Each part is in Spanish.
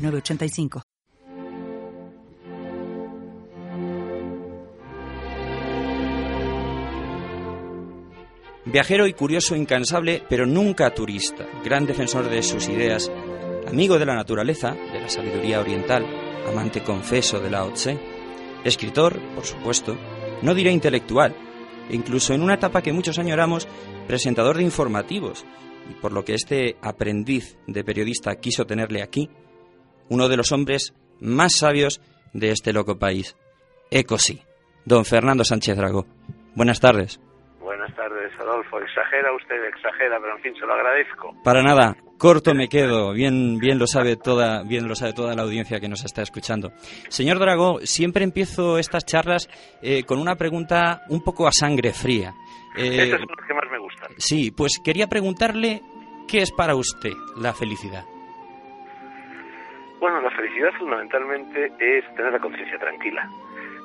906985. Viajero y curioso incansable, pero nunca turista, gran defensor de sus ideas, amigo de la naturaleza, de la sabiduría oriental, amante confeso de Lao Tse, escritor, por supuesto, no diré intelectual, e incluso en una etapa que muchos añoramos, presentador de informativos, y por lo que este aprendiz de periodista quiso tenerle aquí, uno de los hombres más sabios de este loco país. Ecosí, don Fernando Sánchez Dragó. Buenas tardes. Buenas tardes, Adolfo. Exagera usted, exagera, pero en fin, se lo agradezco. Para nada, corto me quedo. Bien, bien lo sabe toda, bien lo sabe toda la audiencia que nos está escuchando. Señor Dragó, siempre empiezo estas charlas eh, con una pregunta un poco a sangre fría. Eh, son las que más me gustan. Sí, pues quería preguntarle qué es para usted la felicidad. Bueno, la felicidad fundamentalmente es tener la conciencia tranquila.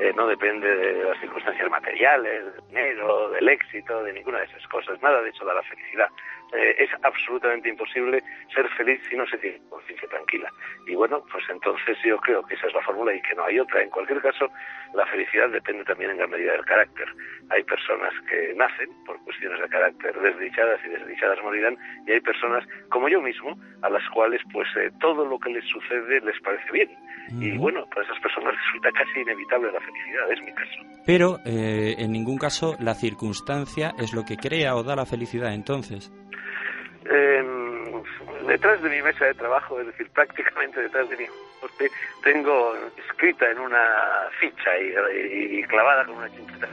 Eh, no depende de las circunstancias materiales, del dinero, del éxito, de ninguna de esas cosas. Nada de eso da la felicidad. Eh, es absolutamente imposible ser feliz si no se tiene conciencia tranquila. Y bueno, pues entonces yo creo que esa es la fórmula y que no hay otra. En cualquier caso, la felicidad depende también en gran medida del carácter. Hay personas que nacen por cuestiones de carácter desdichadas y desdichadas morirán y hay personas como yo mismo a las cuales pues eh, todo lo que les sucede les parece bien. Y bueno, para esas personas resulta casi inevitable la felicidad, es mi caso. Pero eh, en ningún caso la circunstancia es lo que crea o da la felicidad entonces. Eh, detrás de mi mesa de trabajo, es decir, prácticamente detrás de mi corte, tengo escrita en una ficha y, y clavada con una chincheta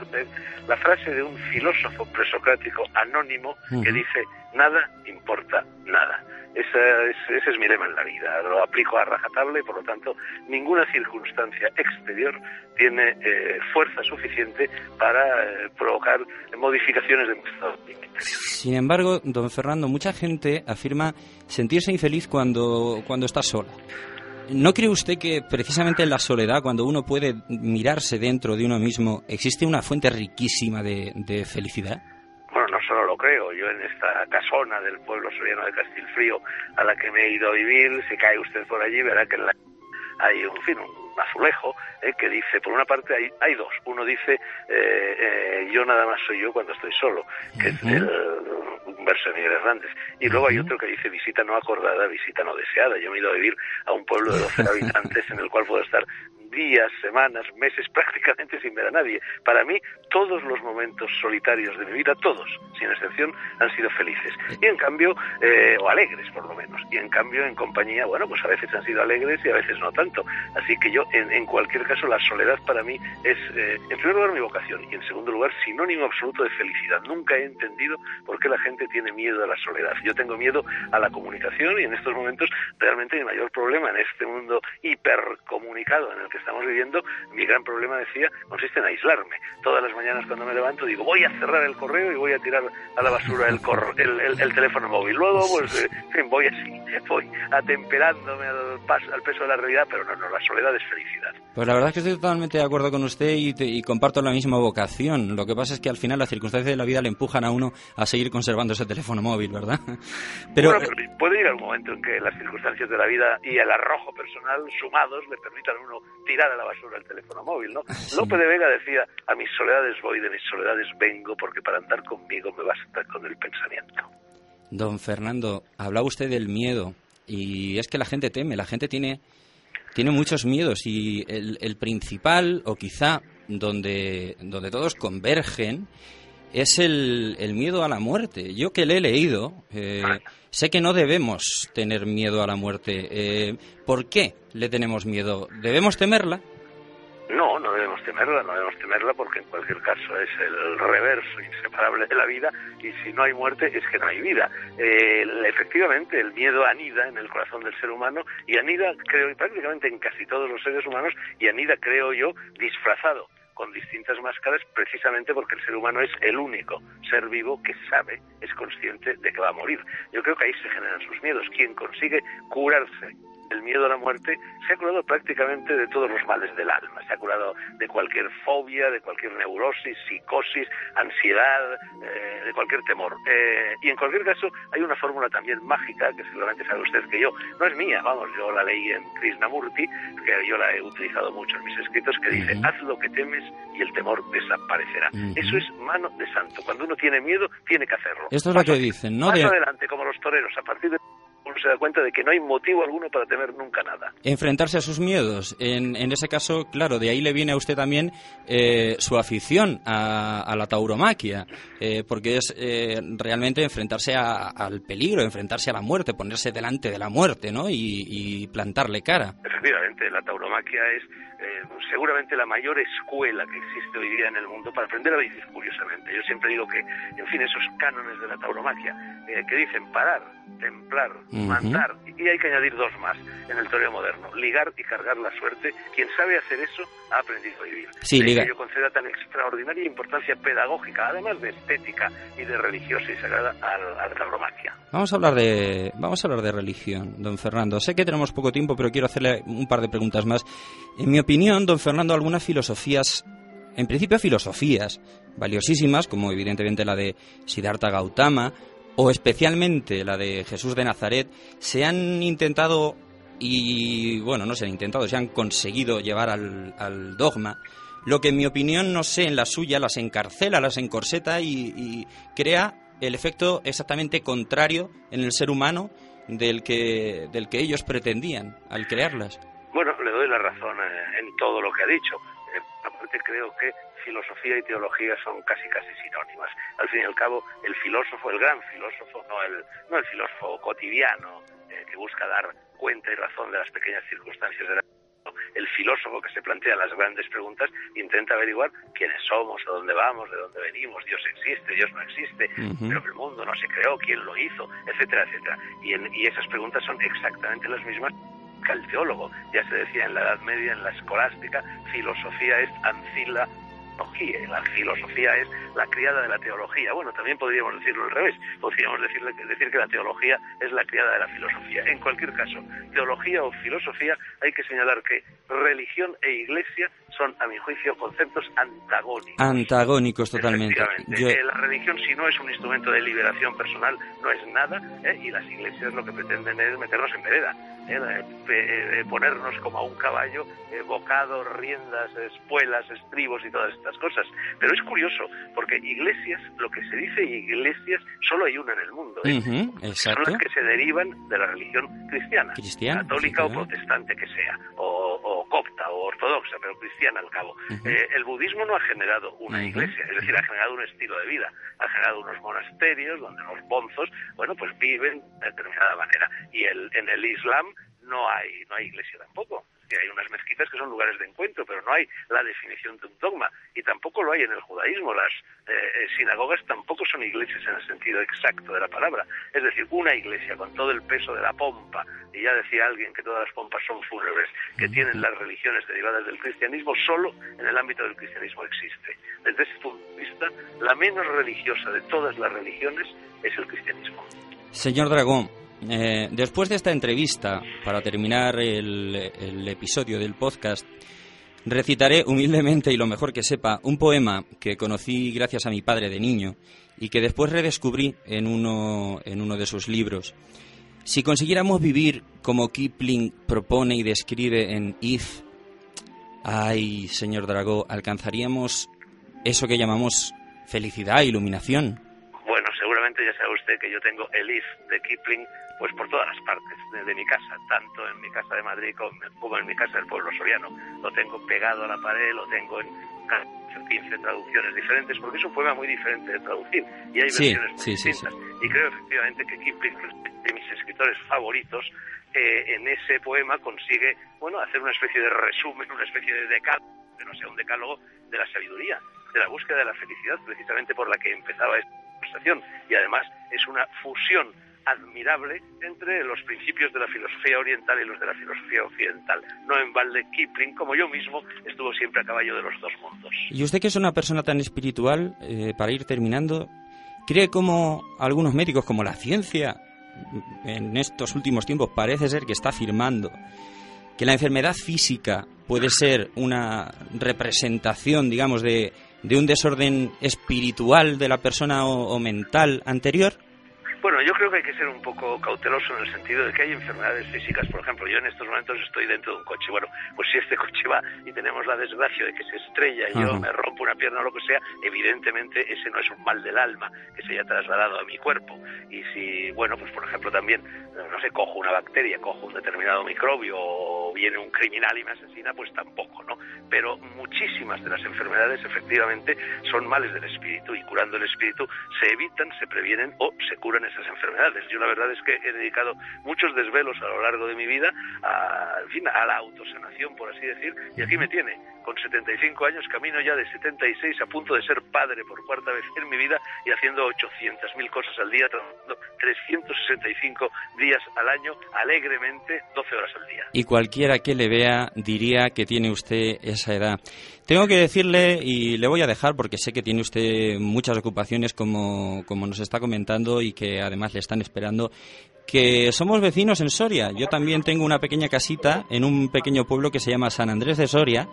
la frase de un filósofo presocrático anónimo que dice, nada importa nada. Esa es, ese es mi lema en la vida, lo aplico a rajatabla y por lo tanto ninguna circunstancia exterior tiene eh, fuerza suficiente para eh, provocar modificaciones de mi estado. Sin embargo, don Fernando, mucha gente afirma sentirse infeliz cuando, cuando está sola. ¿No cree usted que precisamente en la soledad, cuando uno puede mirarse dentro de uno mismo, existe una fuente riquísima de, de felicidad? Yo en esta casona del pueblo soriano de Castilfrío a la que me he ido a vivir, si cae usted por allí, verá que en la hay un, en fin, un azulejo eh, que dice, por una parte hay, hay dos, uno dice eh, eh, yo nada más soy yo cuando estoy solo, que es el un verso de Miguel Hernández, y luego hay otro que dice visita no acordada, visita no deseada. Yo me he ido a vivir a un pueblo de 12 habitantes en el cual puedo estar días, semanas, meses prácticamente sin ver a nadie. Para mí, todos los momentos solitarios de mi vida, todos, sin excepción, han sido felices. Y en cambio, eh, o alegres por lo menos. Y en cambio, en compañía, bueno, pues a veces han sido alegres y a veces no tanto. Así que yo, en, en cualquier caso, la soledad para mí es, eh, en primer lugar, mi vocación y en segundo lugar, sinónimo absoluto de felicidad. Nunca he entendido por qué la gente tiene miedo a la soledad. Yo tengo miedo a la comunicación y en estos momentos realmente mi mayor problema en este mundo hipercomunicado en el que estamos viviendo, mi gran problema, decía, consiste en aislarme. Todas las mañanas cuando me levanto digo, voy a cerrar el correo y voy a tirar a la basura el, el, el, el, teléfono móvil. Luego, pues, eh, voy así, voy atemperándome al, paso, al peso de la realidad, pero no, no, la soledad es felicidad. Pues la verdad es que estoy totalmente de acuerdo con usted y, te, y comparto la misma vocación. Lo que pasa es que al final las circunstancias de la vida le empujan a uno a seguir conservando ese teléfono móvil, ¿verdad? Pero, bueno, pero puede llegar un momento en que las circunstancias de la vida y el arrojo personal sumados le permitan a uno tirar a la basura el teléfono móvil, ¿no? Sí. Lope de Vega decía, a mis soledades voy, de mis soledades vengo, porque para andar conmigo me basta con el pensamiento. Don Fernando, hablaba usted del miedo, y es que la gente teme, la gente tiene, tiene muchos miedos, y el, el principal, o quizá donde, donde todos convergen, es el, el, miedo a la muerte. Yo que le he leído, eh, sé que no debemos tener miedo a la muerte. Eh, ¿Por qué le tenemos miedo? ¿Debemos temerla? No, no debemos temerla, no debemos temerla porque en cualquier caso es el reverso inseparable de la vida y si no hay muerte es que no hay vida. Eh, efectivamente, el miedo anida en el corazón del ser humano y anida, creo, prácticamente en casi todos los seres humanos y anida, creo yo, disfrazado con distintas máscaras precisamente porque el ser humano es el único ser vivo que sabe, es consciente de que va a morir. Yo creo que ahí se generan sus miedos. Quien consigue curarse el miedo a la muerte se ha curado prácticamente de todos los males del alma. Se ha curado de cualquier fobia, de cualquier neurosis, psicosis, ansiedad, eh, de cualquier temor. Eh, y en cualquier caso, hay una fórmula también mágica, que seguramente sabe usted que yo, no es mía, vamos, yo la leí en Krishnamurti, que yo la he utilizado mucho en mis escritos, que dice, haz lo que temes y el temor desaparecerá. Eso es mano de santo. Cuando uno tiene miedo, tiene que hacerlo. Esto es lo que dicen, ¿no? Más adelante, como los toreros, a partir de uno se da cuenta de que no hay motivo alguno para temer nunca nada. Enfrentarse a sus miedos. En, en ese caso, claro, de ahí le viene a usted también eh, su afición a, la tauromaquia, eh, porque es eh, realmente enfrentarse al peligro, enfrentarse a la muerte, ponerse delante de la muerte, ¿no? Y, plantarle cara. Efectivamente, la tauromaquia es seguramente la mayor escuela que existe hoy día en el mundo para aprender a vivir curiosamente. Yo siempre digo que, en fin, esos cánones de la tauromaquia que dicen parar, templar, mandar, y hay que añadir dos más en el toreo moderno, ligar y cargar la suerte. Quien sabe hacer eso ha aprendido a vivir. Sí, liga. Que yo conceda tan extraordinaria importancia pedagógica, además de estética y de religiosa y sagrada, a, la tauromaquia. Vamos a hablar de vamos a hablar de religión, don Fernando. Sé que tenemos poco tiempo, pero quiero hacerle un par de preguntas más. En mi opinión, don Fernando, algunas filosofías, en principio filosofías valiosísimas, como evidentemente la de Siddhartha Gautama, o especialmente la de Jesús de Nazaret, se han intentado y, bueno, no se han intentado, se han conseguido llevar al, dogma, lo que en mi opinión, no sé, en la suya las encarcela, las encorseta y, crea el efecto exactamente contrario en el ser humano del que, del que ellos pretendían al crearlas. Bueno, le doy la razón eh, en todo lo que ha dicho. Creo que filosofía y teología son casi casi sinónimas. Al fin y al cabo, el filósofo, el gran filósofo, no el, no el filósofo cotidiano eh, que busca dar cuenta y razón de las pequeñas circunstancias de la el filósofo que se plantea las grandes preguntas intenta averiguar quiénes somos, a dónde vamos, de dónde venimos, Dios existe, Dios no existe, pero el mundo no se creó, quién lo hizo, etcétera, etcétera. Y, y esas preguntas son exactamente las mismas el teólogo. Ya se decía en la Edad Media, en la escolástica, filosofía es ancila la filosofía es la criada de la teología. Bueno, también podríamos decirlo al revés. Podríamos decirle, decir que la teología es la criada de la filosofía. En cualquier caso, teología o filosofía, hay que señalar que religión e iglesia son, a mi juicio, conceptos antagónicos. Antagónicos totalmente. La religión, si no es un instrumento de liberación personal, no es nada, ¿eh? y las iglesias lo que pretenden es meternos en vereda, ¿eh? Eh, ponernos como a un caballo, bocados, riendas, espuelas, estribos y todas estas cosas. Pero es curioso, porque iglesias, lo que se dice iglesias, solo hay una en el mundo. Son las que se derivan de la religión cristiana, católica o protestante que sea, o o ortodoxa, pero cristiana al cabo. Eh, el budismo no ha generado una iglesia, es decir, ha generado un estilo de vida, ha generado unos monasterios donde los bonzos, bueno, pues viven de determinada manera. Y el, en el Islam no hay, no hay iglesia tampoco que hay unas mezquitas que son lugares de encuentro, pero no hay la definición de un dogma. Y tampoco lo hay en el judaísmo. Las eh, eh, sinagogas tampoco son iglesias en el sentido exacto de la palabra. Es decir, una iglesia con todo el peso de la pompa, y ya decía alguien que todas las pompas son fúnebres, que tienen las religiones derivadas del cristianismo, solo en el ámbito del cristianismo existe. Desde ese punto de vista, la menos religiosa de todas las religiones es el cristianismo. Señor Dragón, eh, después de esta entrevista, para terminar el, episodio del podcast, recitaré humildemente y lo mejor que sepa un poema que conocí gracias a mi padre de niño y que después redescubrí en uno, en uno de sus libros. Si consiguiéramos vivir como Kipling propone y describe en If, ay, señor Dragó, alcanzaríamos eso que llamamos felicidad iluminación. Ya sabe usted que yo tengo el If de Kipling pues por todas las partes de, mi casa, tanto en mi casa de Madrid como, en mi casa del pueblo soriano. Lo tengo pegado a la pared, lo tengo en 15 traducciones diferentes, porque es un poema muy diferente de traducir y hay versiones muy distintas. y creo efectivamente que Kipling, de mis escritores favoritos, eh, en ese poema consigue bueno hacer una especie de resumen, una especie de decálogo que no sea un decálogo de la sabiduría, de la búsqueda de la felicidad, precisamente por la que empezaba esta Y además es una fusión admirable entre los principios de la filosofía oriental y los de la filosofía occidental. No en balde Kipling, como yo mismo, estuvo siempre a caballo de los dos mundos. Y usted que es una persona tan espiritual, eh, para ir terminando, ¿cree como algunos médicos, como la ciencia, en estos últimos tiempos parece ser que está afirmando que la enfermedad física puede ser una representación, digamos, de, de un desorden espiritual de la persona o mental anterior? Bueno, yo creo que hay que ser un poco cauteloso en el sentido de que hay enfermedades físicas. Por ejemplo, yo en estos momentos estoy dentro de un coche. Bueno, pues si este coche va y tenemos la desgracia de que se estrella y yo me rompo una pierna o lo que sea, evidentemente ese no es un mal del alma que se haya trasladado a mi cuerpo. Y si, bueno, pues por ejemplo también, no sé, cojo una bacteria, cojo un determinado microbio o viene un criminal y me asesina, pues tampoco, ¿no? Pero muchísimas de las enfermedades efectivamente son males del espíritu y curando el espíritu se evitan, se previenen o se curan esas enfermedades. Yo la verdad es que he dedicado muchos desvelos a lo largo de mi vida a, en fin, a la autosanación, por así decir, y aquí me tiene, con 75 años, camino ya de 76 a punto de ser padre por cuarta vez en mi vida y haciendo 800.000 cosas al día, trabajando 365 días al año, alegremente, 12 horas al día. Y cualquiera que le vea diría que tiene usted esa edad. Tengo que decirle, y le voy a dejar porque sé que tiene usted muchas ocupaciones como, como nos está comentando y que además le están esperando, que somos vecinos en Soria. Yo también tengo una pequeña casita en un pequeño pueblo que se llama San Andrés de Soria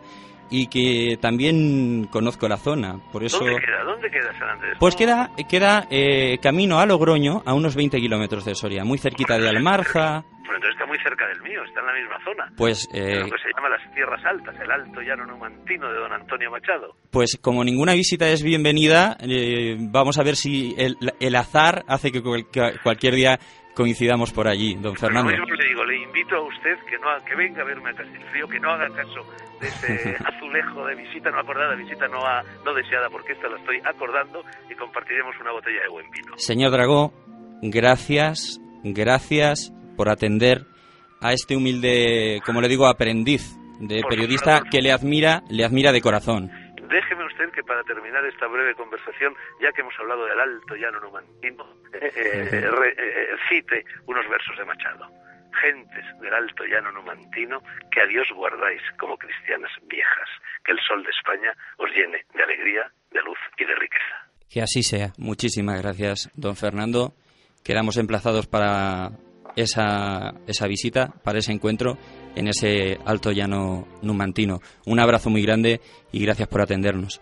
y que también conozco la zona. Por eso... ¿Dónde queda? ¿Dónde queda San Andrés? Pues queda, queda eh, camino a Logroño, a unos 20 kilómetros de Soria, muy cerquita de Almarza. Pues entonces está muy cerca del mío, está en la misma zona. Pues... Eh, lo que se llama las Tierras Altas, el Alto Llano Numantino de don Antonio Machado. Pues como ninguna visita es bienvenida, eh, vamos a ver si el, el azar hace que cualquier día coincidamos por allí, don Fernando. le digo, le invito a usted que no que venga a verme a Castilfrío, que no haga caso de ese azulejo de visita no acordada, visita no, no deseada, porque esta la estoy acordando y compartiremos una botella de buen vino. Señor Dragó, gracias, gracias por atender a este humilde, como le digo, aprendiz de periodista que le admira, le admira de corazón déjeme usted que para terminar esta breve conversación, ya que hemos hablado del alto llano numantino, eh, eh, eh, cite unos versos de Machado. Gentes del alto llano numantino, que a Dios guardáis como cristianas viejas, que el sol de España os llene de alegría, de luz y de riqueza. Que así sea. Muchísimas gracias, don Fernando. Quedamos emplazados para esa, esa visita, para ese encuentro en ese alto llano numantino. Un abrazo muy grande y gracias por atendernos.